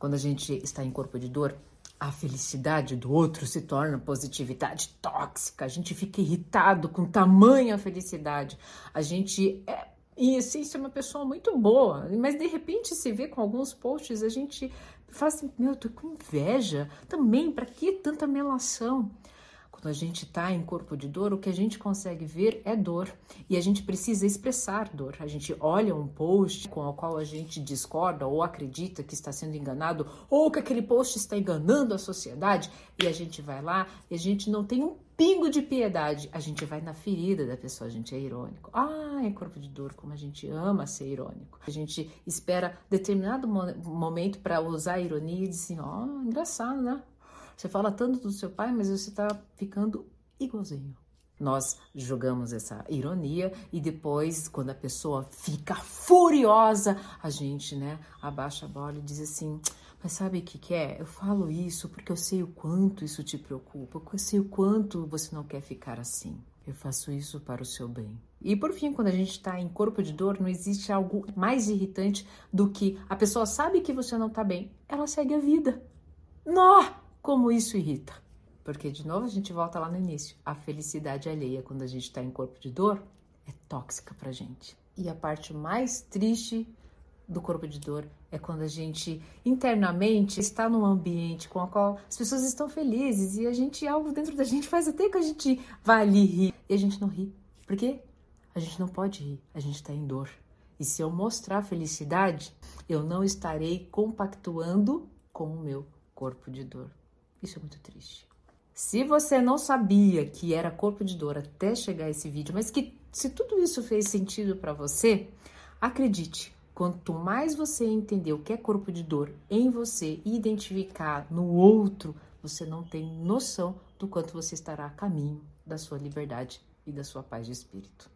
Quando a gente está em corpo de dor, a felicidade do outro se torna positividade tóxica. A gente fica irritado com tamanha felicidade. A gente é, em essência, é uma pessoa muito boa, mas de repente se vê com alguns posts, a gente fala assim: meu, eu tô com inveja também, para que tanta melação? Quando a gente está em corpo de dor, o que a gente consegue ver é dor e a gente precisa expressar dor. A gente olha um post com o qual a gente discorda ou acredita que está sendo enganado ou que aquele post está enganando a sociedade e a gente vai lá e a gente não tem um pingo de piedade. A gente vai na ferida da pessoa, a gente é irônico. Ah, é corpo de dor, como a gente ama ser irônico. A gente espera determinado momento para usar a ironia e dizer assim: ó, oh, engraçado, né? Você fala tanto do seu pai, mas você está ficando igualzinho. Nós jogamos essa ironia e depois, quando a pessoa fica furiosa, a gente, né, abaixa a bola e diz assim: Mas sabe o que, que é? Eu falo isso porque eu sei o quanto isso te preocupa, eu sei o quanto você não quer ficar assim. Eu faço isso para o seu bem. E por fim, quando a gente está em corpo de dor, não existe algo mais irritante do que a pessoa sabe que você não está bem, ela segue a vida. Nó! Como isso irrita? Porque, de novo, a gente volta lá no início. A felicidade alheia, quando a gente está em corpo de dor, é tóxica pra gente. E a parte mais triste do corpo de dor é quando a gente internamente está num ambiente com o qual as pessoas estão felizes e a gente, algo dentro da gente faz até que a gente vá ali rir e a gente não ri. Por quê? A gente não pode rir, a gente está em dor. E se eu mostrar felicidade, eu não estarei compactuando com o meu corpo de dor. Isso é muito triste. Se você não sabia que era corpo de dor até chegar esse vídeo, mas que se tudo isso fez sentido para você, acredite, quanto mais você entender o que é corpo de dor em você e identificar no outro, você não tem noção do quanto você estará a caminho da sua liberdade e da sua paz de espírito.